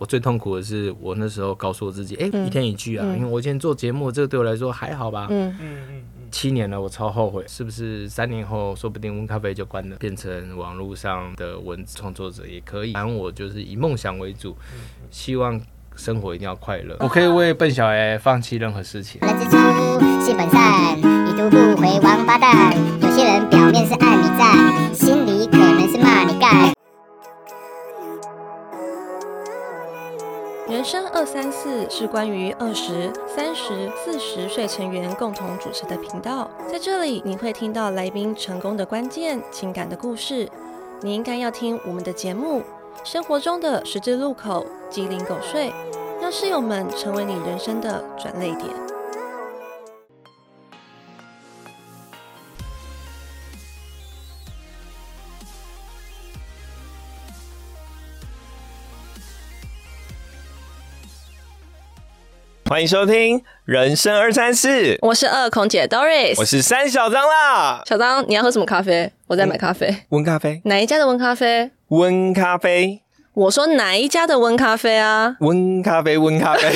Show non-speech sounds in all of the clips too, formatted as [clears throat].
我最痛苦的是我那时候告诉我自己，哎、一天一句啊，因为我今天做节目，这个对我来说还好吧。嗯嗯嗯七年了，我超后悔，是不是三年后说不定温咖啡就关了，变成网络上的文字创作者也可以。反正我就是以梦想为主，希望生活一定要快乐。我可以为笨小孩放弃任何事情。人之初，性本善，已读不回王八蛋。有些人表面是爱你在，心里人生二三四是关于二十三十四十岁成员共同主持的频道，在这里你会听到来宾成功的关键、情感的故事。你应该要听我们的节目，生活中的十字路口、鸡零狗碎，让室友们成为你人生的转泪点。欢迎收听《人生二三四》，我是二孔姐 Doris，我是三小张啦。小张，你要喝什么咖啡？我在买咖啡。温咖啡，哪一家的温咖啡？温咖啡，我说哪一家的温咖啡啊？温咖啡，温咖啡。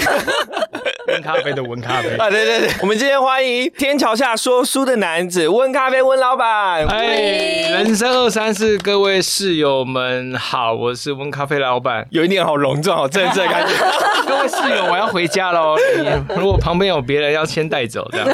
温咖啡的温咖啡。啊，对对对，我们今天欢迎天桥下说书的男子温咖啡温老板。哎，人生二三四，各位室友们好，我是温咖啡老板。有一点好隆重、好正式的感觉。[laughs] 各位室友，我要回家喽。你如果旁边有别人，要先带走，这样。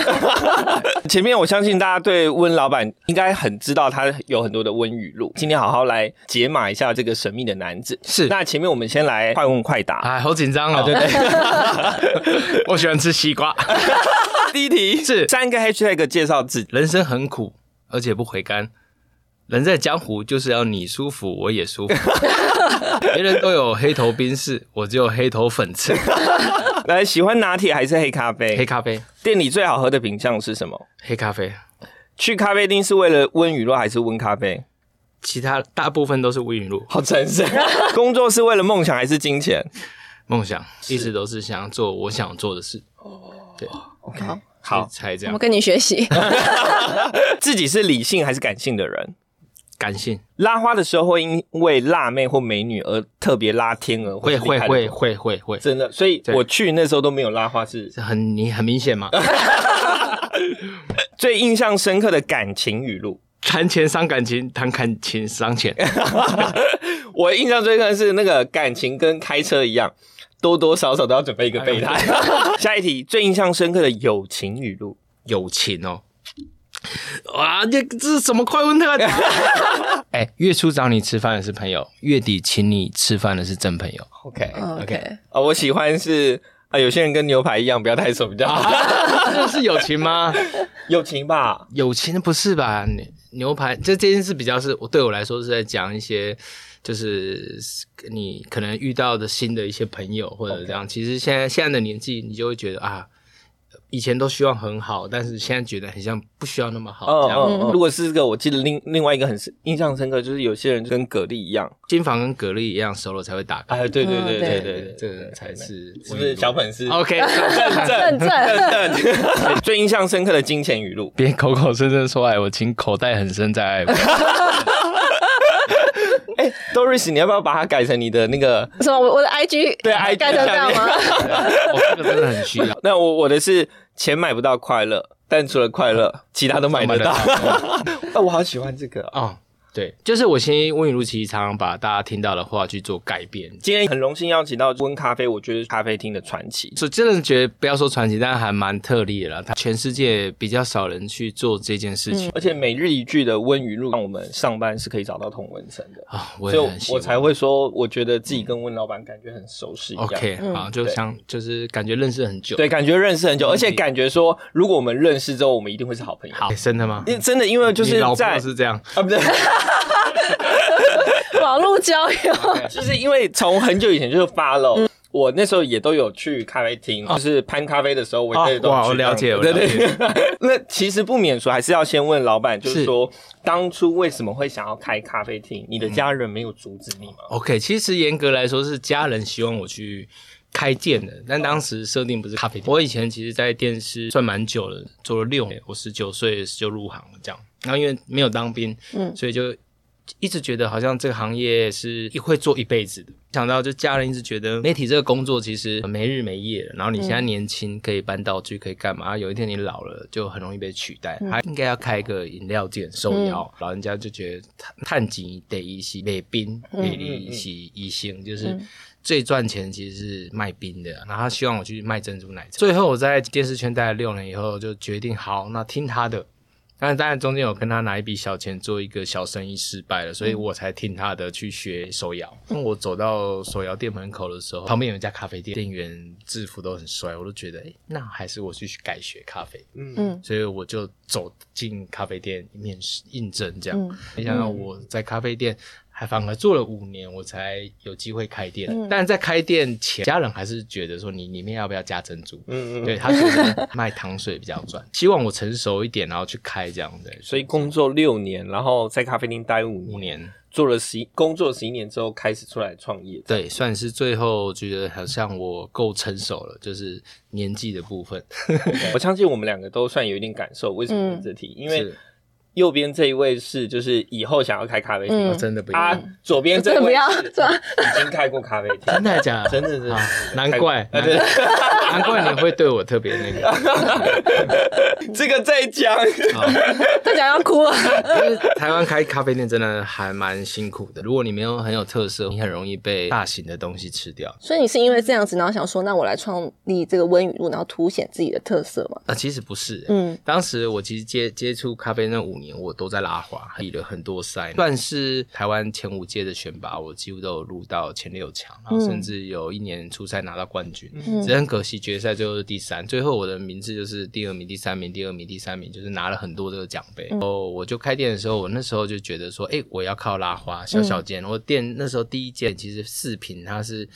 [laughs] 前面我相信大家对温老板应该很知道，他有很多的温语录。今天好好来解码一下这个神秘的男子。是那前面我们先来快问快答。哎，好紧张啊。对对，[laughs] 我喜欢吃西瓜。[laughs] 第一题是三个 hashtag 介绍自己。人生很苦，而且不回甘。人在江湖就是要你舒服，我也舒服。[laughs] 别人都有黑头冰室，我只有黑头粉刺。[laughs] 来，喜欢拿铁还是黑咖啡？黑咖啡，店里最好喝的品相是什么？黑咖啡，去咖啡厅是为了温雨露还是温咖啡？其他大部分都是温雨露。好诚实。工作是为了梦想还是金钱？梦想一直都是想要做我想做的事。哦对，好，好，才这样。我跟你学习。[laughs] 自己是理性还是感性的人？感性，拉花的时候会因为辣妹或美女而特别拉天鹅，或会会会会会会，真的。所以我去那时候都没有拉花，是这很你很明显嘛。[laughs] 最印象深刻的感情语录。谈钱伤感情，谈感情伤钱。[laughs] 我印象最深是那个感情跟开车一样，多多少少都要准备一个备胎。[laughs] 下一题，最印象深刻的友情语录。友情哦。哇，这这是什么快问特答？[laughs] [laughs] 哎、月初找你吃饭的是朋友，月底请你吃饭的是真朋友。OK 哦 OK，啊，我喜欢是啊，有些人跟牛排一样，不要太熟比较好。这是友情吗？友情吧，友情不是吧？牛牛排这这件事比较是我对我来说是在讲一些，就是你可能遇到的新的一些朋友或者这样。其实现在现在的年纪，你就会觉得啊，以前都希望很好，但是现在觉得很像不需要那么好。嗯这样。如果是这个，我记得另另外一个很深印象深刻，就是有些人就跟蛤蜊一样。金房跟蛤蜊一样熟了才会打开。哎，对对嗯对对对对，这个才是是不是小粉丝 OK，[laughs] 正正正正正。最印象深刻的金钱语录。别口口声声说爱我，请口袋很深再爱我。[laughs] 哎，Doris，你要不要把它改成你的那个？什么？我我的 IG 对，IG 改成这样吗？我这个真的很需要。[laughs] 那我我的是钱买不到快乐，但除了快乐，其他都买得到。啊，[laughs] 我好喜欢这个啊。哦，对，就是我先温雨露其实常常把大家听到的话去做改变。今天很荣幸邀请到温咖啡，我觉得是咖啡厅的传奇。所以真的觉得不要说传奇，但还蛮特例的啦。它全世界比较少人去做这件事情而且每日一句的温雨露，让我们上班是可以找到同文层的。啊、我所以我才会说，我觉得自己跟温老板感觉很熟悉一样。OK 好，就像就是感觉认识很久。对，感觉认识很久，而且感觉说，如果我们认识之后，我们一定会是好朋友。好，真的吗？因为真的，因为就是你老是这样，啊，不对，[laughs] 网络交友，[laughs] 就是因为从很久以前就是 follow，、我那时候也都有去咖啡厅，就是攀咖啡的时候，我也都有我了解对对。[laughs] 那其实不免说，还是要先问老板，就是是说当初为什么会想要开咖啡厅？你的家人没有阻止你吗？OK，其实严格来说是家人希望我去开店的，但当时设定不是咖啡店。我以前其实，在电视算蛮久了，做了六年，我十九岁就入行了这样。然后因为没有当兵，嗯所以就一直觉得好像这个行业是会做一辈子的。想到就家人一直觉得媒体这个工作其实没日没夜的，然后你现在年轻可以搬道具可以干嘛？有一天你老了就很容易被取代。还应该要开个饮料店受邀，老人家就觉得探探井得一些卖冰，得一些医生就是。最赚钱其实是卖冰的，然后他希望我去卖珍珠奶茶。最后我在电视圈待了六年以后，就决定好，那听他的。但是当然中间有跟他拿一笔小钱做一个小生意失败了，所以我才听他的去学手摇。当我走到手摇店门口的时候，旁边有一家咖啡店，店员制服都很帅，我都觉得，哎，那还是我去改学咖啡。嗯嗯，所以我就走进咖啡店面试应征，这样。没想到我在咖啡店。还反而做了五年，我才有机会开店。但在开店前，家人还是觉得说你里面要不要加珍珠？嗯嗯，对他觉得卖糖水比较赚，希望我成熟一点，然后去开这样的。所以工作六年，然后在咖啡店待五年，做了十工作十一年之后，开始出来创业。对，算是最后觉得好像我够成熟了，就是年纪的部分。[laughs] 我相信我们两个都算有一点感受。为什么问这题？因为。右边这一位是，就是以后想要开咖啡厅，真的不啊。左边这位已经开过咖啡厅，真的假的？真的是，难怪，难怪你会对我特别那个。[laughs] 这个再讲，再讲要哭了。台湾开咖啡店真的还蛮辛苦的，如果你没有很有特色，你很容易被大型的东西吃掉。所以你是因为这样子，然后想说，那我来创立这个温雨露，然后凸显自己的特色吗？啊，其实不是。嗯，当时我其实接接触咖啡那五。年我都在拉花，比了很多赛，算是台湾前五届的选拔，我几乎都有入到前六强，然后甚至有一年初赛拿到冠军，只很可惜决赛最后是第三，最后我的名字就是第二名、第三名、第二名、第三名，就是拿了很多这个奖杯。哦，我就开店的时候，我那时候就觉得说，哎，我要靠拉花，小小间，我店那时候第一间其实四平，它是。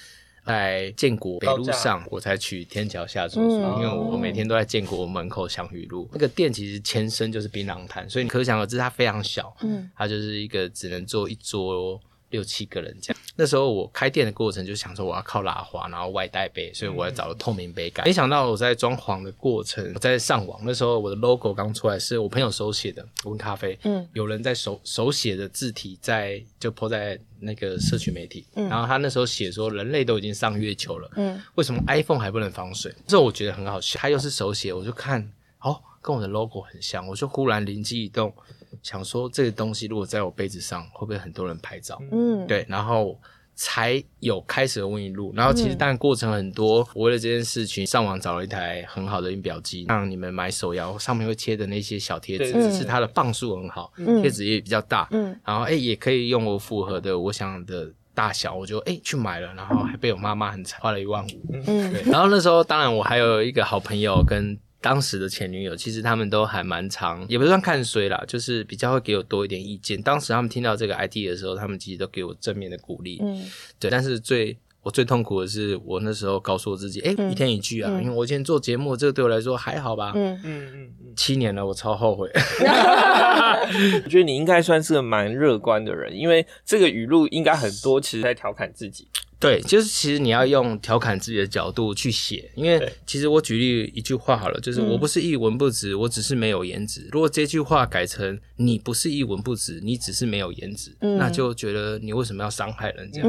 在建国北路上，我才去天桥下住宿，因为我每天都在建国门口祥宇路那个店，其实前身就是槟榔摊，所以你可想而知它非常小，嗯，它就是一个只能坐一桌。六七个人这样，那时候我开店的过程就想说我要靠拉花，然后外带杯，所以我要找了透明杯盖。没想到我在装潢的过程，我在上网那时候我的 logo 刚出来，是我朋友手写的温咖啡，嗯，有人在手手写的字体在就泼在那个社区媒体，然后他那时候写说人类都已经上月球了，嗯，为什么 iPhone 还不能防水？这我觉得很好笑，他又是手写，我就看哦，跟我的 logo 很像，我就忽然灵机一动。想说这个东西如果在我杯子上，会不会很多人拍照？嗯，对，然后才有开始的温一路。然后其实当然过程很多，我为了这件事情上网找了一台很好的印表机，让你们买手摇上面会贴的那些小贴纸，只是它的磅数很好，贴纸也比较大。嗯，然后哎也可以用我符合的我想的大小，我就哎去买了，然后还被我妈妈很惨花了一万五。嗯，对。然后那时候当然我还有一个好朋友跟。当时的前女友，其实他们都还蛮长，也不算看衰啦，就是比较会给我多一点意见。当时他们听到这个 idea 的时候，他们其实都给我正面的鼓励。嗯，对。但是最我最痛苦的是，我那时候告诉我自己，哎，一天一句啊，因为我今天做节目，这个对我来说还好吧。嗯嗯嗯。七年了，我超后悔。[laughs] 我觉得你应该算是个蛮乐观的人，因为这个语录应该很多，其实在调侃自己。对，就是其实你要用调侃自己的角度去写，因为其实我举例一句话好了，就是我不是一文不值，我只是没有颜值。如果这句话改成你不是一文不值，你只是没有颜值，那就觉得你为什么要伤害人家？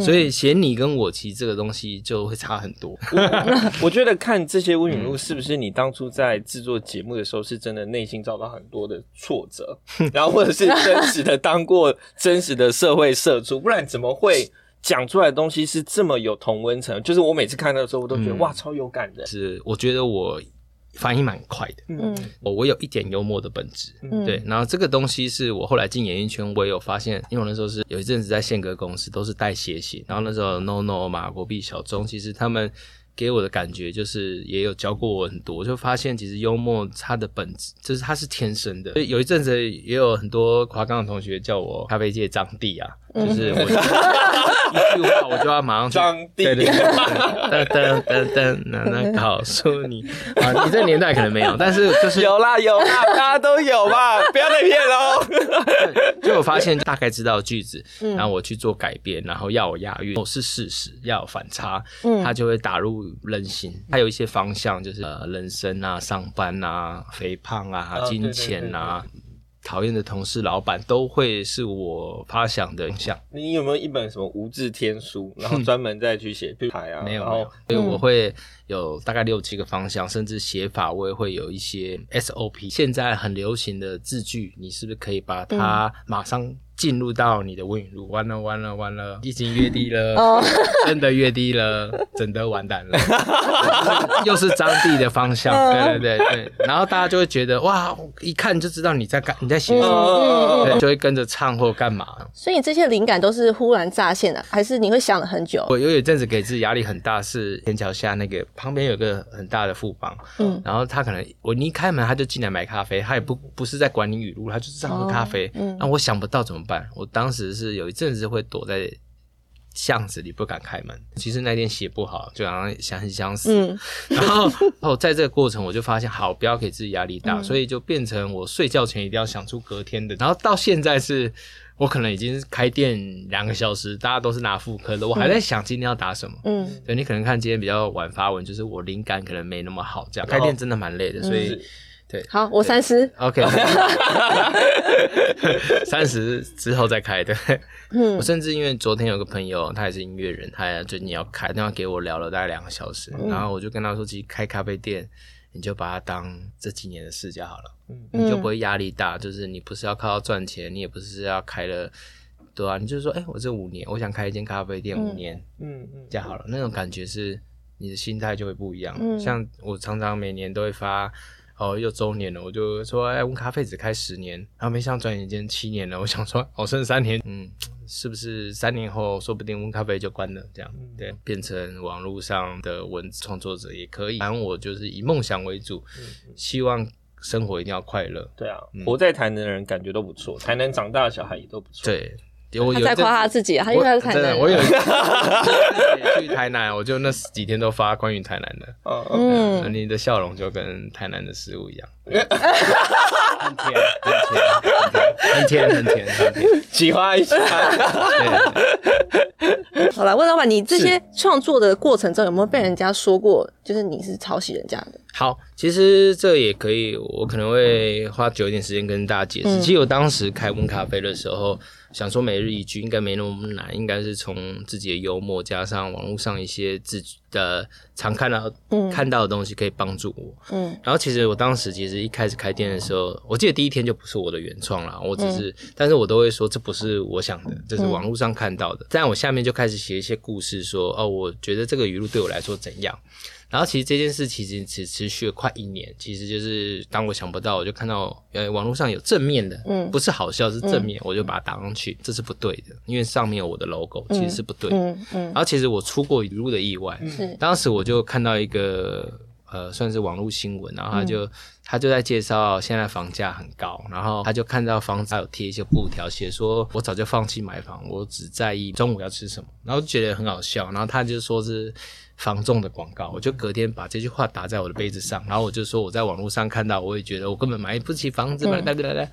所以写你跟我其实这个东西就会差很多。[laughs] 我觉得看这些温允录是不是你当初在制作节目的时候是真的内心遭到很多的挫折，然后或者是真实的当过真实的社会社畜，不然怎么会？讲出来的东西是这么有同温层，就是我每次看到的时候，我都觉得哇，超有感的。是，我觉得我反应蛮快的。嗯，我我有一点幽默的本质。嗯，对。然后这个东西是我后来进演艺圈，我也有发现，因为我那时候是有一阵子在宪歌公司，都是带谐星。然后那时候 No No 马国碧小钟，其实他们给我的感觉就是也有教过我很多，我就发现其实幽默它的本质就是它是天生的。所以有一阵子也有很多华冈的同学叫我咖啡界张帝啊。就是我 [laughs] 一句话，我就要马上装对对对，噔噔噔噔，那那告诉你啊，你这年代可能没有，但是就是有啦有啦，大家都有吧，不要再骗喽。就我发现大概知道句子，然后我去做改编，然后要有押韵，是事实，要有反差，嗯，它就会打入人心。还有一些方向，就是呃，人生啊，上班啊，肥胖啊，金钱啊。讨厌的同事、老板，都会是我发想的影响。你有没有一本什么无字天书，然后专门再去写牌啊？没有，没有，所以我会有大概六七个方向，甚至写法我也会有一些 SOP。现在很流行的字句，你是不是可以把它马上进入到你的温语录？完了，完了，完了，已经越低了，哦。[laughs] 真的越低了，真的完蛋了，[laughs] 又是张帝的方向，对对对对，然后大家就会觉得哇，一看就知道你在干你在写什么，嗯对，就会跟着唱或干嘛。所以你这些灵感都是忽然乍现的，还是你会想了很久？我有一阵子给自己压力很大，是天桥下那个旁边有个很大的富邦，嗯。然后他可能我你一开门他就进来买咖啡，他也不不是在管你语录，他就是在喝咖啡。嗯。那我想不到怎么办，我当时是有一阵子会躲在巷子里不敢开门。其实那天写不好，就好像想很想死。嗯 [laughs] 然后后在这个过程，我就发现好，不要给自己压力大，嗯所以就变成我睡觉前一定要想出隔天的。然后到现在是。我可能已经开店两个小时，大家都是拿副科的，我还在想今天要打什么。嗯对你可能看今天比较晚发文，就是我灵感可能没那么好，这样开店真的蛮累的，所以是对。好，我三十。OK，[laughs] 三十之后再开的。嗯。我甚至因为昨天有个朋友，他也是音乐人，他最近要开，电话给我聊了大概两个小时，然后我就跟他说，其实开咖啡店，你就把它当这几年的事就好了，嗯。你就不会压力大，就是你不是要靠赚钱，你也不是要开了。对啊，你就是说，哎、我这五年，我想开一间咖啡店，五年，嗯嗯。这样好了，那种感觉是你的心态就会不一样。嗯。像我常常每年都会发，哦，又周年了，我就说，哎，温咖啡只开十年，然后没想到转眼间七年了，我想说，哦，剩三年，嗯，是不是三年后说不定温咖啡就关了？这样，对，变成网络上的文字创作者也可以。反正我就是以梦想为主，希望生活一定要快乐。对啊，嗯活在台南的人感觉都不错，台南长大的小孩也都不错。，对，我在夸他。自己啊，他因为他是台，南人。我有一次 [laughs] 去台南，我就那十几天都发关于台南的。嗯你的笑容就跟台南的食物一样，[laughs] 很甜，很甜，很甜，很甜，很甜。启发一下。好了，问老板，你这些创作的过程中有没有被人家说过，就是你是抄袭人家的？好，其实这也可以，我可能会花久一点时间跟大家解释。嗯其实我当时开温咖啡的时候，想说每日一句应该没那么难，应该是从自己的幽默加上网络上一些自己的常看到、嗯看到的东西，可以帮助我。嗯然后其实我当时其实一开始开店的时候，我记得第一天就不是我的原创啦，我只嗯是，但是我都会说这不是我想的，这是网络上看到的。但我下面就开始写一些故事说，哦，我觉得这个语录对我来说怎样。然后其实这件事其实只持续了快一年，其实就是当我想不到，我就看到呃网络上有正面的，嗯不是好笑是正面，我就把它打上去，这是不对的，因为上面有我的 logo，其实是不对的。嗯嗯然后其实我出过一路的意外，是当时我就看到一个呃，算是网络新闻，然后他就、他就在介绍现在房价很高，然后他就看到房子有贴一些布条，写说我早就放弃买房，我只在意中午要吃什么，然后就觉得很好笑，然后他就说是。房仲的广告，我就隔天把这句话打在我的杯子上，然后我就说我在网络上看到，我也觉得我根本买不起房子，来来来来，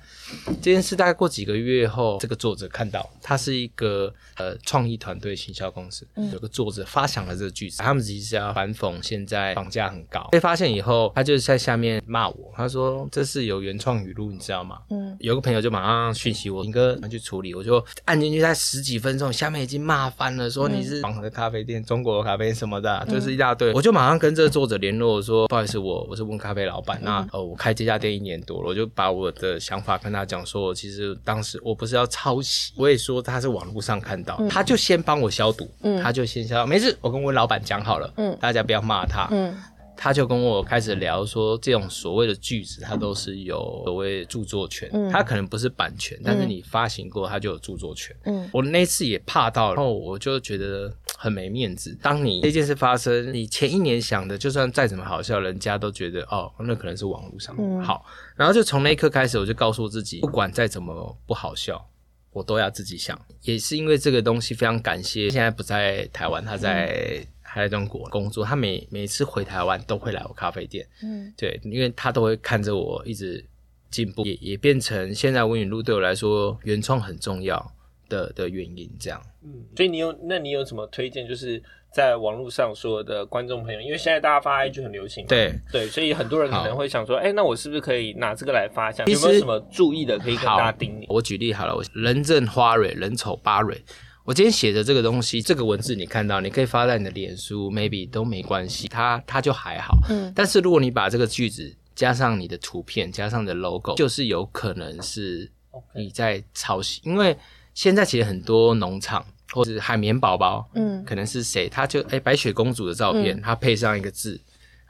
这件事大概过几个月后，这个作者看到，他是一个呃创意团队行销公司，有个作者发想了这个句子，他们其实是要反讽现在房价很高。被发现以后，他就在下面骂我，他说这是有原创语录，你知道吗？嗯。有个朋友就马上讯息我，林哥去处理，我就按进去，在十几分钟，下面已经骂翻了，说你是网的咖啡店、中国咖啡什么的啊，就是一大堆。我就马上跟这个作者联络，我说不好意思，我我是温咖啡老板，那呃我开这家店一年多了，我就把我的想法跟他讲说，其实当时我不是要抄袭，我也说他是网络上看到，他就先帮我消毒，他就先消，没事，我跟温老板讲好了，嗯大家不要骂他，嗯他就跟我开始聊说，这种所谓的句子，它都是有所谓著作权，嗯它可能不是版权，但是你发行过，它就有著作权。嗯我那次也怕到，然后我就觉得很没面子。当你这件事发生，你前一年想的，就算再怎么好笑，人家都觉得哦，那可能是网络上的、嗯好。然后就从那一刻开始，我就告诉自己，不管再怎么不好笑。我都要自己想，也是因为这个东西非常感谢，现在不在台湾，他在还在中国工作，他每每次回台湾都会来我咖啡店，嗯对，因为他都会看着我一直进步，也也变成现在文语录对我来说原创很重要的的原因，这样。嗯，所以你有，那你有什么推荐？就是在网络上说的观众朋友，因为现在大家发 IG 很流行，对，对，所以很多人可能会想说，哎、那我是不是可以拿这个来发一下？有没有什么注意的可以跟大家叮咛？我举例好了，我人正花蕊，人丑八蕊。我今天写的这个东西，这个文字你看到，你可以发在你的脸书，maybe 都没关系，它它就还好。嗯。但是如果你把这个句子加上你的图片，加上你的 logo，就是有可能是你在抄袭，因为现在其实很多农场或者是海绵宝宝，嗯可能是谁，他就哎、白雪公主的照片，他配上一个字，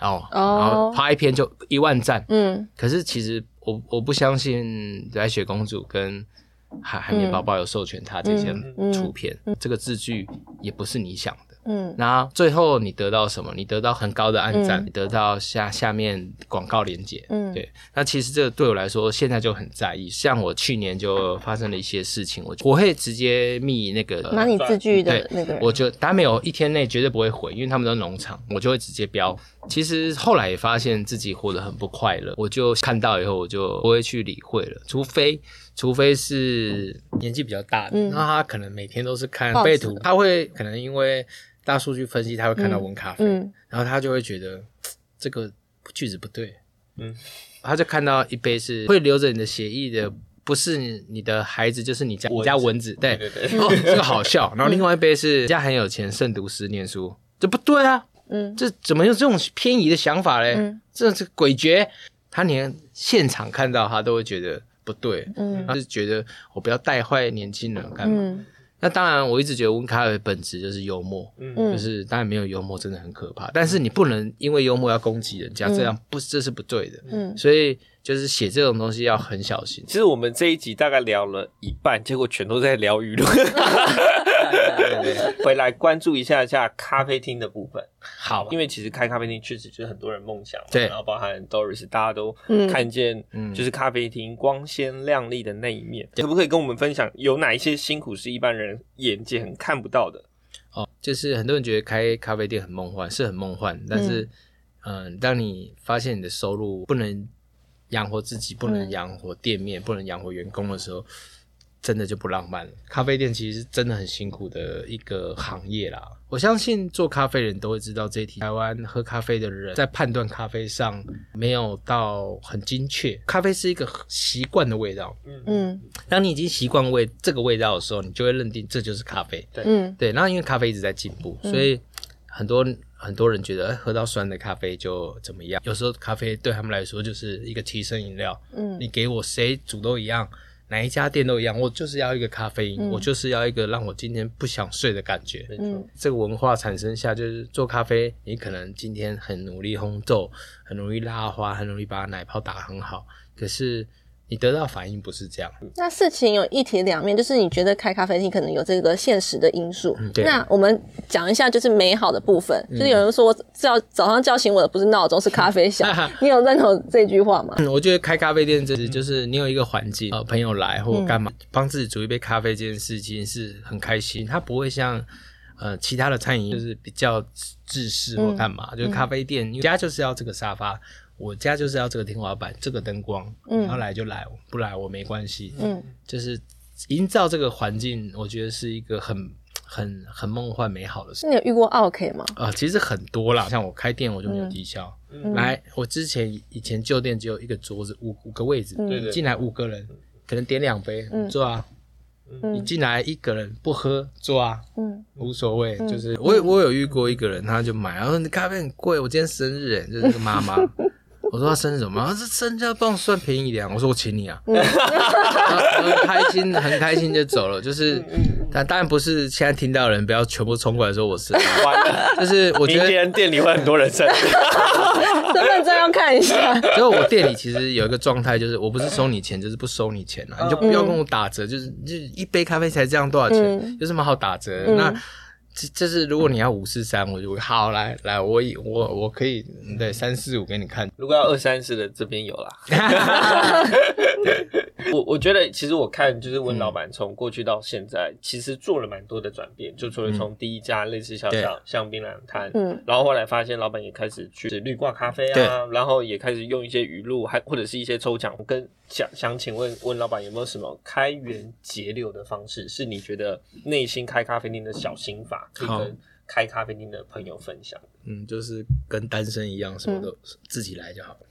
然后、哦然后拍一篇就一万赞，嗯。可是其实我我不相信白雪公主跟海海绵宝宝有授权他这些嗯图片，这个字句也不是你想的。嗯然后最后你得到什么？你得到很高的按赞，得到下下面广告连接。嗯对，那其实这个对我来说现在就很在意。像我去年就发生了一些事情，我我会直接密那个拿你字句的那个人，我就他没有一天内绝对不会回，因为他们都是农场，我就会直接标。其实后来也发现自己活得很不快乐，我就看到以后我就不会去理会了，除非除非是年纪比较大的，嗯。那他可能每天都是看背图，他会可能因为大数据分析，他会看到温咖啡，嗯。然后他就会觉得 [tsk] 这个句子不对，嗯，他就看到一杯是会留着你的血液的。不是你的孩子，就是你家我家蚊子，对。对对对。[laughs] 哦，这个好笑。[laughs] 然后另外一杯是家很有钱，慎读诗念书，这不对啊，嗯。这怎么有这种偏移的想法嘞？嗯。这是诡谲。他连现场看到他都会觉得不对，嗯。他是觉得我不要带坏年轻人干嘛？嗯。那当然，我一直觉得温卡尔的本质就是幽默，嗯。嗯。就是当然没有幽默真的很可怕，但是你不能因为幽默要攻击人家，嗯。这样不这是不对的。嗯。所以就是写这种东西要很小心。其实我们这一集大概聊了一半，结果全都在聊娱乐。[laughs] 回来关注一下下咖啡厅的部分，好，因为其实开咖啡厅确实就是很多人梦想嘛，对。然后包含 Doris，大家都嗯。看见嗯。就是咖啡厅光鲜亮丽的那一面，可不可以跟我们分享有哪一些辛苦是一般人眼界很看不到的？哦，就是很多人觉得开咖啡店很梦幻，是很梦幻，但是，嗯、当你发现你的收入不能养活自己，不能嗯养活店面，不能养活员工的时候，真的就不浪漫了。咖啡店其实是真的很辛苦的一个行业啦。我相信做咖啡人都会知道这一题。台湾喝咖啡的人在判断咖啡上没有到很精确，咖啡是一个习惯的味道。嗯当你已经习惯味这个味道的时候，你就会认定这就是咖啡。嗯对，然后因为咖啡一直在进步，所以很多很多人觉得哎喝到酸的咖啡就怎么样。有时候咖啡对他们来说就是一个提神饮料，嗯。你给我谁煮都一样，哪一家店都一样，我就是要一个咖啡因，嗯。我就是要一个让我今天不想睡的感觉。嗯。这个文化产生下，就是做咖啡，你可能今天很努力烘豆，很容易拉花，很容易把奶泡打得很好，可是你得到反应不是这样。那事情有一体两面，就是你觉得开咖啡厅可能有这个现实的因素。那我们讲一下就是美好的部分，就是有人说我叫早上叫醒我的不是闹钟，是咖啡响。[laughs] 你有认同这句话吗？嗯，我觉得开咖啡店，这是就是你有一个环境，呃，朋友来或者干嘛，帮自己煮一杯咖啡这件事情是很开心。它不会像呃其他的餐饮就是比较制式或干嘛，就是咖啡店，你家就是要这个沙发，我家就是要这个天花板，这个灯光，嗯要来就来，不来我没关系。嗯就是营造这个环境，我觉得是一个很很很梦幻美好的事。是你有遇过 OK 吗？呃，其实很多啦，像我开店我就没有低消。嗯来，我之前以前旧店只有一个桌子，五五个位置，嗯对对进来五个人，可能点两杯，嗯坐啊。你嗯进来一个人不喝，坐啊，嗯无所谓。嗯就是我有我有遇过一个人，他就买，然后你咖啡很贵，我今天生日，哎，就是那个妈妈。[laughs] 我说他生日什么？他说生日要帮我算便宜一点。我说我请你啊，嗯然后很开心，很开心就走了。就是，嗯但当然不是现在听到的人不要全部冲过来说我生日，完了，就是我觉明得天店里会很多人生日。[laughs] 身份证要看一下。所以我店里其实有一个状态，就是我不是收你钱，就是不收你钱啊，你就不要跟我打折，就是就一杯咖啡才这样多少钱，嗯有什么好打折那这这是如果你要五四三，我就会好来来，我以我我可以对三四五给你看，如果要二三四的，这边有啦。[laughs] [laughs] [laughs] [laughs] 我我觉得，其实我看就是温老板从过去到现在，其实做了蛮多的转变。就除了从第一家类似小小像像槟榔摊，嗯然后后来发现老板也开始去绿挂咖啡啊，然后也开始用一些语录，还或者是一些抽奖。跟想想请问温老板有没有什么开源节流的方式，是你觉得内心开咖啡店的小心法，可以跟开咖啡店的朋友分享？嗯，就是跟单身一样，什么都自己来就好了。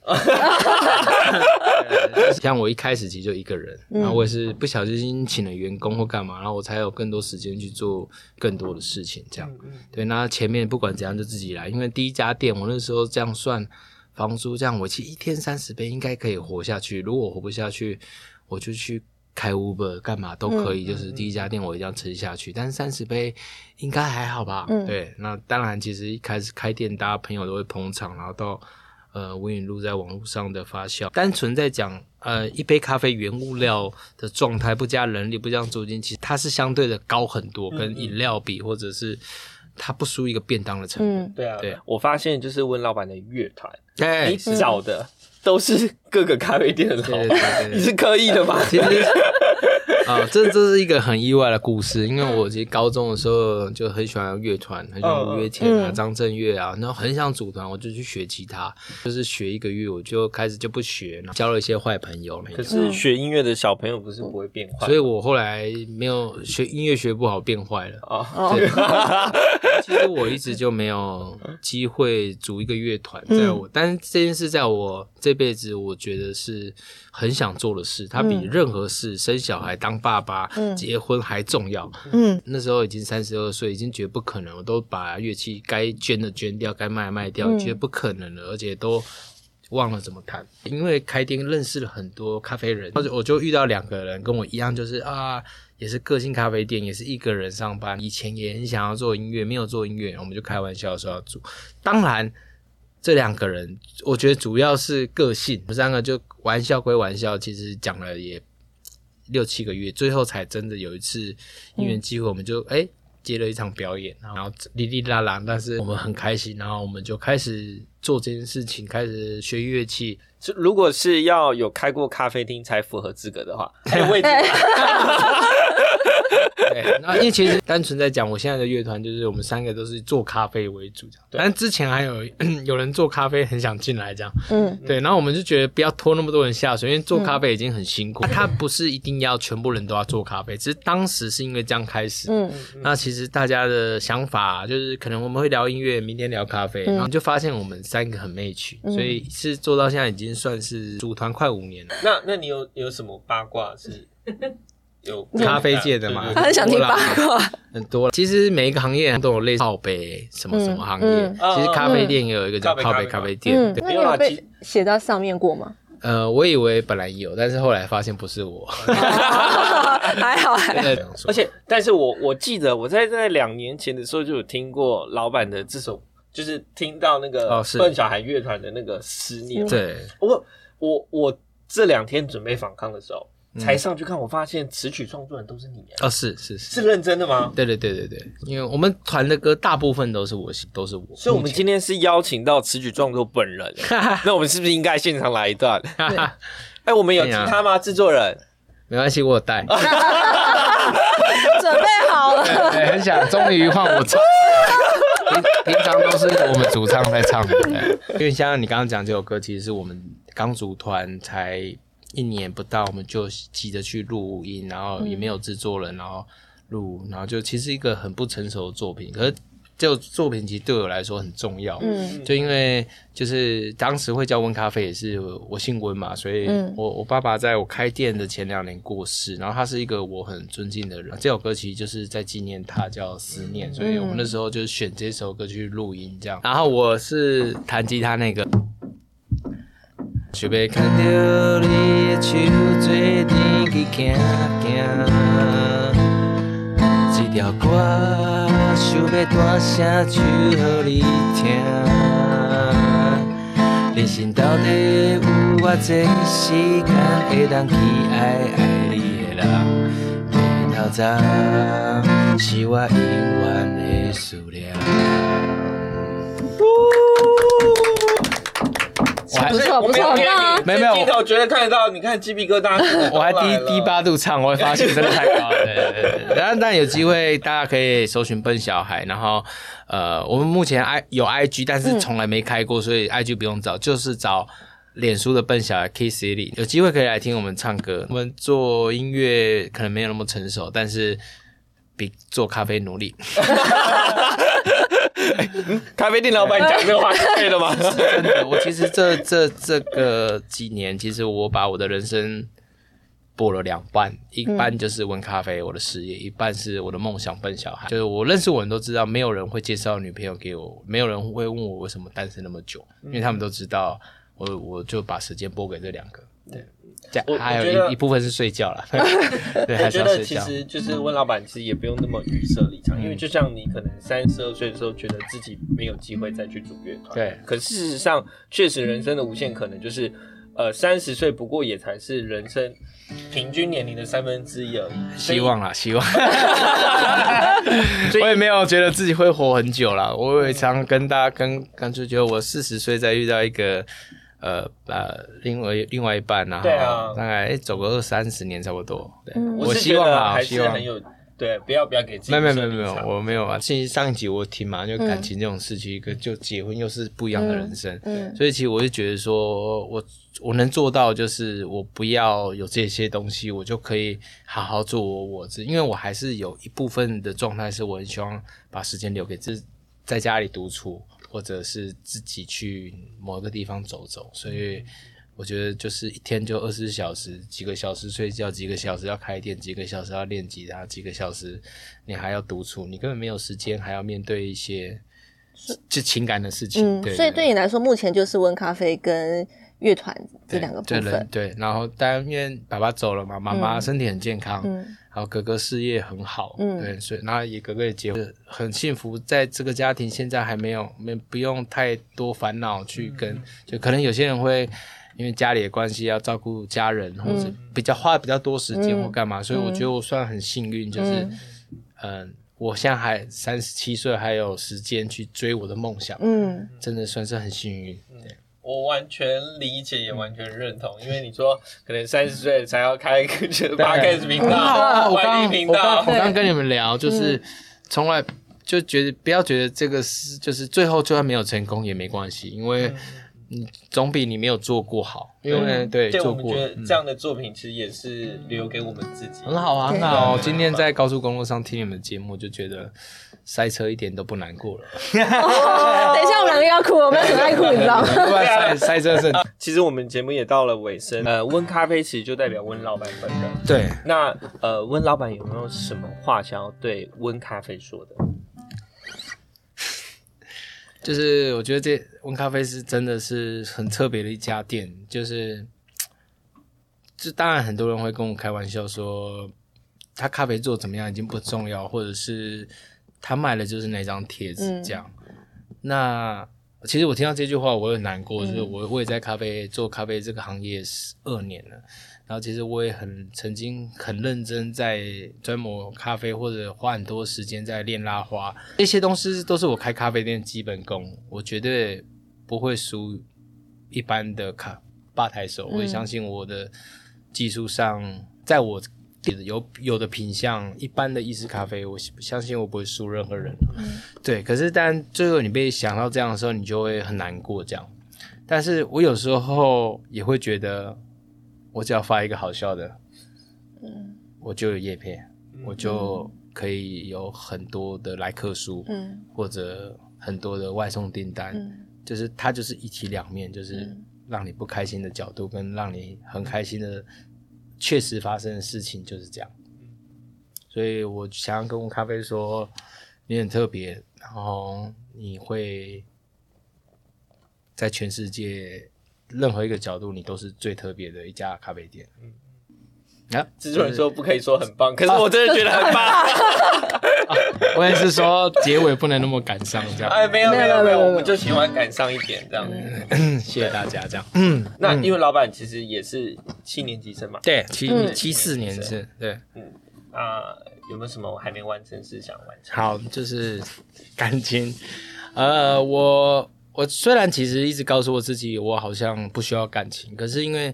[laughs] 像我一开始其实就一个人，然后我也是不小心请了员工或干嘛，然后我才有更多时间去做更多的事情。这样，对。那前面不管怎样就自己来，因为第一家店我那时候这样算房租，这样我其实一天三十杯应该可以活下去。如果我活不下去，我就去。开 Uber 干嘛都可以，就是第一家店我一定要吃下去。但是三十杯应该还好吧？对，那当然，其实一开始开店，大家朋友都会捧场，然后到呃文允路在网络上的发酵。单纯在讲呃一杯咖啡原物料的状态，不加人力，不加租金，其实它是相对的高很多，跟饮料比，或者是它不输一个便当的成本。对啊，对，我发现就是温老板的乐团，哎你找的都是各个咖啡店的你是刻意的吗？其实啊，这这是一个很意外的故事，因为我其实高中的时候就很喜欢乐团，很喜欢五月天啊、嗯张震岳啊，然后很想组团，我就去学吉他，就是学一个月，我就开始就不学，然后交了一些坏朋友，可是学音乐的小朋友不是不会变坏，所以我后来没有学音乐学不好，变坏了。啊，其实我一直就没有机会组一个乐团，在我，但是这件事在我这辈子，我觉得是很想做的事，它比任何事，生小孩、当爸爸、结婚还重要。嗯那时候已经三十二岁，已经觉得不可能，我都把乐器该捐的捐掉，该卖的卖掉，觉得不可能了，而且都忘了怎么弹。因为开店认识了很多咖啡人，或者我就遇到两个人跟我一样，就是啊，也是个性咖啡店，也是一个人上班，以前也很想要做音乐，没有做音乐，我们就开玩笑说要做。当然。这两个人，我觉得主要是个性，我们三个就玩笑归玩笑，其实讲了也六七个月，最后才真的有一次因缘机会，我们就哎、接了一场表演，然后哩哩啦啦，但是我们很开心，然后我们就开始做这件事情，开始学乐器。是如果是要有开过咖啡厅才符合资格的话，还有位置吗？对，那因为其实单纯在讲，我现在的乐团就是我们三个都是做咖啡为主这样，但之前还有 [clears throat] 有人做咖啡很想进来这样，嗯。对，然后我们就觉得不要拖那么多人下水，因为做咖啡已经很辛苦。他不是一定要全部人都要做咖啡，只是当时是因为这样开始。嗯。那其实大家的想法就是，可能我们会聊音乐，明天聊咖啡，然后就发现我们三个很 match，、所以是做到现在已经算是组团快五年了。那那你有有什么八卦是 [laughs] 有咖啡界的嘛他很想听八卦，[laughs] 很多，其实每一个行业都有类似靠杯什么什么行业，其实咖啡店也有一个叫靠杯咖啡咖啡店。那你有被写到上面过吗？呃，我以为本来有，但是后来发现不是我。[laughs] [laughs] 还好还好，而且，但是我我记得我在在两年前的时候就有听过老板的这首，就是听到那个笨小孩乐团的那个思念。对，我我我这两天准备访康的时候，嗯才上去看，我发现词曲创作人都是你啊，哦，是是是是，认真的吗？对对对对对，因为我们团的歌大部分都是我写，都是我。所以，我们今天是邀请到词曲创作本人，[laughs] 那我们是不是应该现场来一段？天 [laughs] 哎，我们有吉他吗？制作人？没关系，我有带。[laughs] 准备好了。对，很想，终于换我唱。平平常都是我们主唱在唱的，对因为像你刚刚讲这首歌，其实是我们刚组团才一年不到，我们就急着去录音，然后也没有制作人，然后录，然后就其实一个很不成熟的作品，可是这个作品其实对我来说很重要，嗯就因为就是当时会叫温咖啡，也是我姓温嘛，所以嗯我我爸爸在我开店的前两年过世，然后他是一个我很尊敬的人。这首歌其实就是在纪念他，叫《思念》，所以我们那时候就选这首歌去录音这样。然后我是弹吉他那个。想要牵着你的手做阵去行行，这条歌想要大声唱予你听。人生到底有偌济时间会当去爱爱你的人？回头早是我永远的思念。不错不错，我没有很棒啊！没有没有镜头绝对看得到，你看鸡皮疙瘩，我还低低八度唱，我会发现真的太高了。对对对对，然后但有机会大家可以搜寻笨小孩，然后呃，我们目前 i 有 IG，但是从来没开过，所以 IG 不用找，就是找。脸书的笨小孩 K C 里有机会可以来听我们唱歌。我们做音乐可能没有那么成熟，但是比做咖啡努力。[laughs] 咖啡店老板讲这话是对的吗？真的，我其实这这这个几年，其实我把我的人生拨了两半，一半就是温咖啡我的事业，一半是我的梦想奔小孩。就是我认识我人都知道，没有人会介绍女朋友给我，没有人会问我为什么单身那么久，因为他们都知道我我就把时间拨给这两个。对，这我样还有一一部分是睡觉了，[laughs] 对，我觉得其。实就是温老板，其实也不用那么预设立场，因为就像你可能三十二岁的时候，觉得自己没有机会再去组乐团，对可事实上，确实人生的无限可能就是，呃，三十岁不过也才是人生平均年龄的三分之一而已。希望啦，希望。[laughs] 我也没有觉得自己会活很久啦。我也常跟大家跟刚就觉得我四十岁再遇到一个呃呃另外另外一半，然后啊。大概、诶走个二三十年差不多。对，嗯。我是觉得希望啊，还希望。是很有对，不要不要给自己没有没有没有没有，我没有啊。其实上一集我听嘛，就感情这种事情，一个就结婚又是不一样的人生，嗯所以其实我就觉得说，我我能做到就是我不要有这些东西，我就可以好好做我我自，因为我还是有一部分的状态是我很希望把时间留给自在家里独处，或者是自己去某个地方走走，所以。我觉得就是一天就二十四小时，几个小时睡觉，几个小时要开店，几个小时要练吉他，几个小时你还要独处，你根本没有时间，还要面对一些就情感的事情。嗯，对所以对你来说，目前就是温咖啡跟乐团这两个部分。对，然后当然因为爸爸走了嘛，妈妈身体很健康，嗯然后哥哥事业很好，嗯。对，所以然后也哥哥也结婚，很幸福，在这个家庭现在还没有没不用太多烦恼去跟，嗯。就可能有些人会。因为家里的关系要照顾家人，或者比较花比较多时间嗯。或干嘛，所以我觉得我算很幸运，就是，嗯、我现在还三十七岁，还有时间去追我的梦想，嗯。真的算是很幸运。对，我完全理解，也完全认同，因为你说可能三十岁才要开一个 podcast 频！道、外地频我刚道我，刚跟你们聊，就是从来就觉得不要觉得这个是就是最后就算没有成功也没关系，因为你总比你没有做过好。因为对对，我做过们觉得这样的作品其实也是留给我们自己。很好啊，很对好。今天在高速公路上听你们的节目，就觉得塞车一点都不难过了。等一下，我们两个要哭，我们要很爱哭，你知道吗？塞塞车是其实我们节目也到了尾声，呃，温咖啡其实就代表温老板本人。对。那呃，温老板有没有什么话想要对温咖啡说的？就是我觉得这温咖啡是真的是很特别的一家店，就是，就当然很多人会跟我开玩笑说，他咖啡做怎么样已经不重要，或者是他卖的就是那张贴纸嗯这样。那其实我听到这句话我很难过，嗯就是我我也在咖啡做咖啡这个行业十二年了。然后其实我也很曾经很认真在专磨咖啡，或者花很多时间在练拉花，这些东西都是我开咖啡店的基本功，我绝对不会输一般的咖吧台手。我也相信我的技术上，在我有有的品相，一般的意式咖啡，我相信我不会输任何人。对，可是但最后你被想到这样的时候，你就会很难过这样。但是我有时候也会觉得，我只要发一个好笑的，我就有叶片，我就可以有很多的来客书，嗯。或者很多的外送订单，嗯。就是它就是一体两面，就是嗯。让你不开心的角度跟让你很开心的确实发生的事情就是这样。所以我想要跟咖啡说，你很特别，然后你会在全世界任何一个角度，你都是最特别的一家咖啡店。制作人说不可以说很棒，可是我真的觉得很棒。[laughs] 我也是说结尾不能那么感伤，这样。哎，没有没有没有我们就喜欢赶上一点这样。谢谢大家，这样。嗯，那因为老板其实也是七年级生嘛，对，七嗯七四年生，对。嗯啊，有没有什么我还没完成事想完成？好，就是感情。呃，我我虽然其实一直告诉我自己，我好像不需要感情，可是因为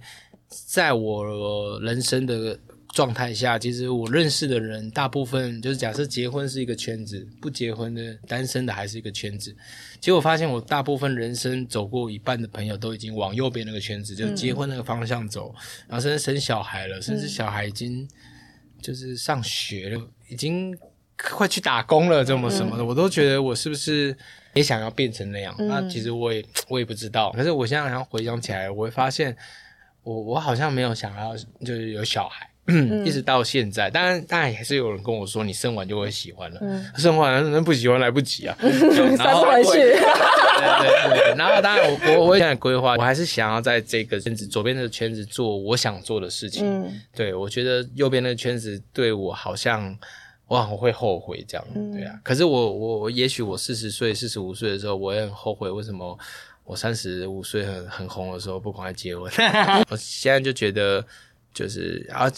在我人生的状态下，其实我认识的人大部分就是假设结婚是一个圈子，不结婚的单身的还是一个圈子。结果发现我大部分人生走过一半的朋友都已经往右边那个圈子，就结婚那个方向走，然后甚至生小孩了，甚至小孩已经就是上学了，已经快去打工了，这么什嗯么的，我都觉得我是不是也想要变成那样？那其实我也我也不知道。可是我现在好像回想起来，我会发现我我好像没有想要就是有小孩。嗯一直到现在，当然，当然还是有人跟我说，你生完就会喜欢了。嗯生完那不喜欢来不及啊。对 [laughs] 然后回去。对对对，然后当然我我我现在规划，我还是想要在这个圈子左边的圈子做我想做的事情。嗯对我觉得右边那个圈子对我好像我好像会后悔这样，嗯对啊。可是我我我也许我四十岁、四十五岁的时候，我也很后悔为什么我三十五岁很很红的时候不赶快结婚。[laughs] 我现在就觉得就是啊。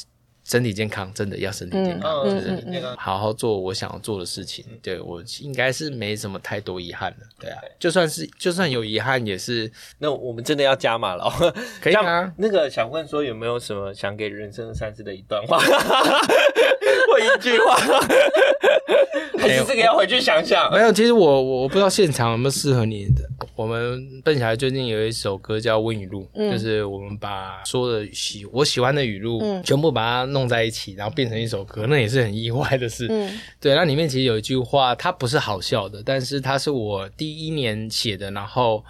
身体健康真的要身体健康，嗯就是好好做我想要做的事情。对我应该是没什么太多遗憾的，对啊。就算是就算有遗憾，也是那我们真的要加码了哦。[laughs] 可以像啊。那个想问说有没有什么想给人生的三次的一段话，[laughs] 或一句话，[laughs] 还是这个要回去想想没。有，其实我我我不知道现场有没有适合你的。我们笨小孩最近有一首歌叫《温语录》，嗯就是我们把所有的喜我喜欢的语录，嗯全部把它弄在一起，然后变成一首歌，那也是很意外的事。嗯对，那里面其实有一句话，它不是好笑的，但是它是我第一年写的，然后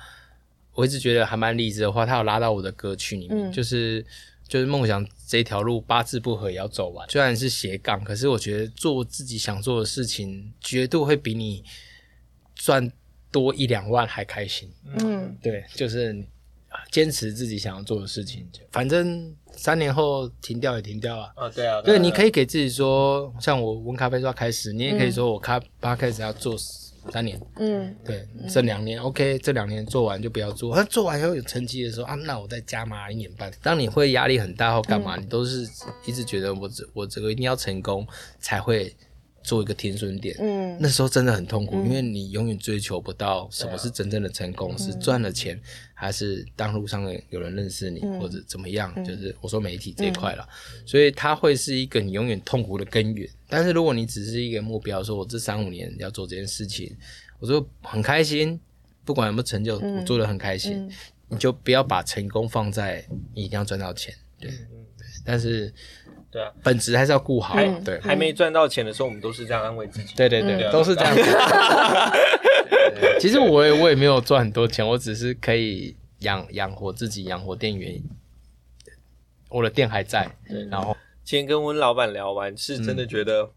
我一直觉得还蛮励志的话，它有拉到我的歌曲里面，嗯就是就是梦想这条路八字不合也要走完。虽然是斜杠，可是我觉得做自己想做的事情，绝对会比你赚多一两万还开心。嗯对，就是坚持自己想要做的事情，反正三年后停掉也停掉了。啊，对啊，对，你可以以给自己说，像我温咖啡说要开始，你也可以说我咖八开始要做三年，嗯。对，这两年，OK，这两年做完就不要做，那做完以后有成绩的时候啊，那我再加码一年半。当你会压力很大或干嘛，你都是一直觉得我这我这个一定要成功才会做一个停损点。嗯。那时候真的很痛苦，因为你永远追求不到什么是真正的成功，是赚了钱，还是当路上有人认识你，或者怎么样，就是我说媒体这一块了，所以它会是一个你永远痛苦的根源。但是如果你只是一个目标，说我这三五年要做这件事情，我说很开心，不管有没有成就，我做的很开心，你就不要把成功放在你一定要赚到钱，对，对但是对啊，本职还是要顾好，还对。还没赚到钱的时候，我们都是这样安慰自己。对对对，嗯都是这样子。[laughs] 其实我也我也没有赚很多钱，我只是可以养养活自己，养活店员。我的店还在，然后今天跟温老板聊完，是真的觉得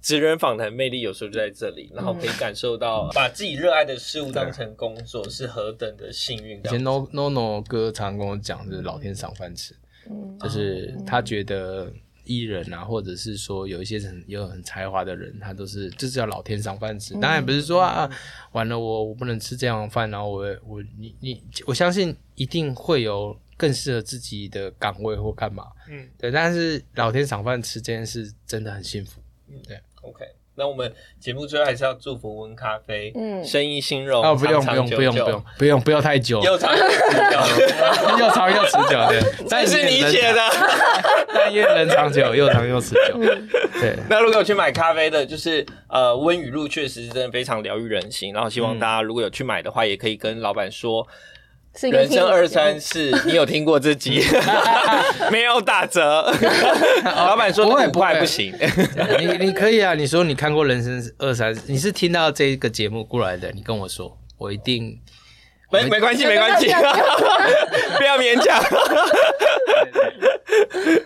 职人访谈魅力有时候就在这里，然后可以感受到把自己热爱的事物当成工作是何等的幸运。以前 No No No 哥常跟我讲，就是老天赏饭吃，嗯就是他觉得艺人啊，或者是说有一些很有很才华的人，他都是这叫老天赏饭吃。当然不是说啊，完了我我不能吃这样的饭，然后我我你你，我相信一定会有更适合自己的岗位或干嘛。嗯，对，但是老天赏饭吃这件事真的很幸福。对 OK，那我们节目最后还是要祝福温咖啡，嗯生意兴隆，哦，不用不用不用不用不用不要太久，又长又持久，[laughs] 又长又持久，对，[laughs] 这是你写的。但愿人长久，又长又持久。对，那如果有去买咖啡的，就是呃温雨露确实是真的非常疗愈人心，然后希望大家如果有去买的话，也可以跟老板说。是人生二三四，你有听过这集？[laughs] 没有打折。[laughs] 老板说不会不会块不行。你你可以啊，你说你看过《人生二三》，你是听到这个节目过来的，你跟我说，我一定没没关系，没关系，[laughs] 不要勉强。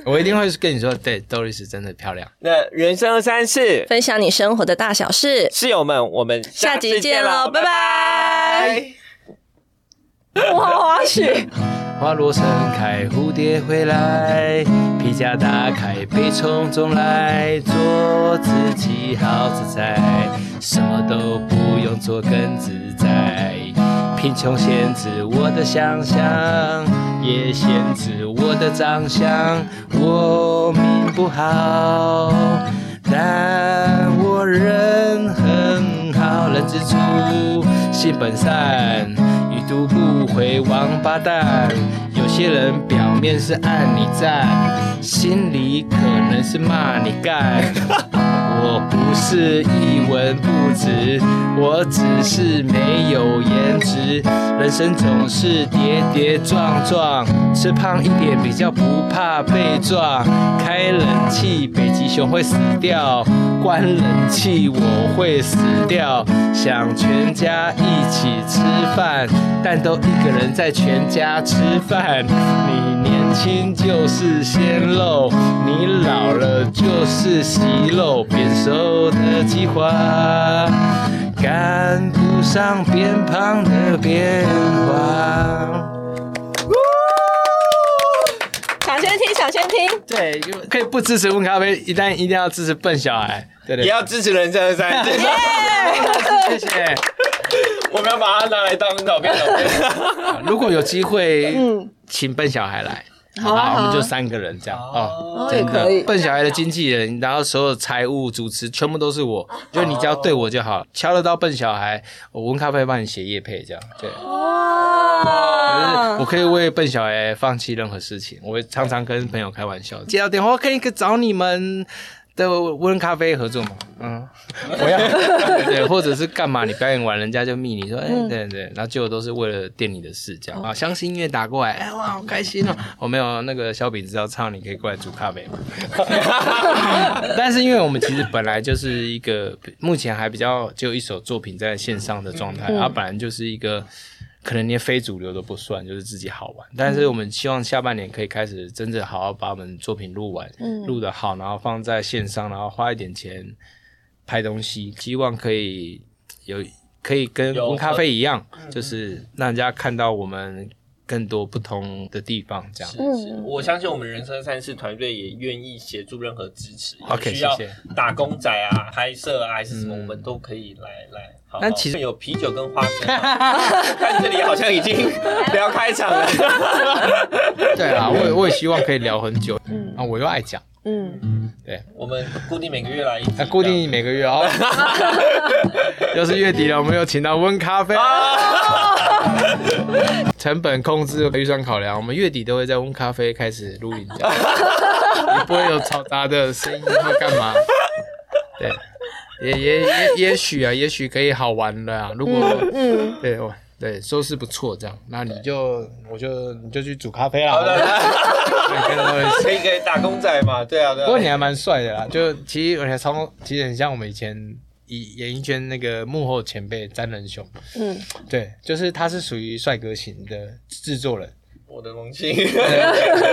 我一定会跟你说，对，Doris 真的漂亮。那人生二三四，分享你生活的大小事。室友们，我们下集次见喽拜拜拜哇，花絮。花落盛开，蝴蝶回来，皮夹打开，悲从中来，做自己好自在，什么都不用做更自在。贫穷限制我的想象，也限制我的长相。我命不好，但我人很好，人之初性本善，不回王八蛋。有些人表面是爱你赞，心里可能是骂你干。我不是一文不值，我只是没有颜值。人生总是跌跌撞撞，吃胖一点比较不怕被撞。开冷气，北极熊会死掉；关冷气，我会死掉。想全家一起吃饭，但都一个人在全家吃饭。你年轻就是鲜肉，你老了就是息肉，变瘦的计划。赶不上变胖的变化。抢先听，抢先听。对，就可以不支持温咖啡，一旦一定要支持笨小孩，对对也要支持人生的三，[laughs] 谢谢。我们要把它拿来当照片照片。[laughs] 如果有机会，嗯请笨小孩来。好我们就三个人这样啊，真的。笨小孩的经纪人，然后所有财务、主持全部都是我，就你只要对我就好，敲得到笨小孩，我温咖啡帮你写叶配这样，对。就是我可以为笨小孩放弃任何事情。我会常常跟朋友开玩笑，接到电话可以找你们的温咖啡合作嘛？嗯，我要对，或者是干嘛？你表演完，人家就密你说，哎、对对，然后结果都是为了店里的事，这样啊。相信音乐打过来，哎哇，好开心哦！我没有那个小饼子要唱，你可以过来煮咖啡嘛？[laughs] 但是因为我们其实本来就是一个目前还比较就一首作品在线上的状态，它本来就是一个。可能连非主流都不算，就是自己好玩。但是我们希望下半年可以开始真正好好把我们作品录完，录得好，然后放在线上，然后花一点钱拍东西，希望可以有可以跟咖啡一样，就是让人家看到我们更多不同的地方，这样。是我相信我们人生三世团队也愿意协助任何支持，有 OK，需要谢谢。打工仔啊、[laughs] 拍摄啊还是什么，我们都可以来来。好但其实有啤酒跟花生，[laughs] 看这里好像已经 [laughs] 聊开场了。对啊，我也我也希望可以聊很久，嗯。啊，我又爱讲，嗯，对，我们固定每个月来一集，那固定每个月哦，[laughs] 又是月底了，我们又请到温咖啡。[laughs] 成本控制、预算考量，我们月底都会在温咖啡开始录音，这样 [laughs] 也不会有嘈杂的声音或干嘛。对，也也也也许啊，也许可以好玩的啊。如果嗯对我对收视不错，这样，那你就我就你就去煮咖啡啦。[laughs] 可以可以打工仔嘛？对啊，对啊。不过你还蛮帅的啦，就其实而且超，其实很像我们以前以演艺圈那个幕后前辈詹仁雄，嗯，对，就是他是属于帅哥型的制作人，[laughs] 我的荣幸。对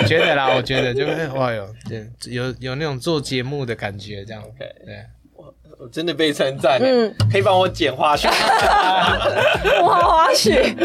我觉得啦，我觉得就是哇哟，对，有有那种做节目的感觉，这样 OK 对，我真的被称赞，嗯可以帮我剪花絮。[laughs] 我花絮。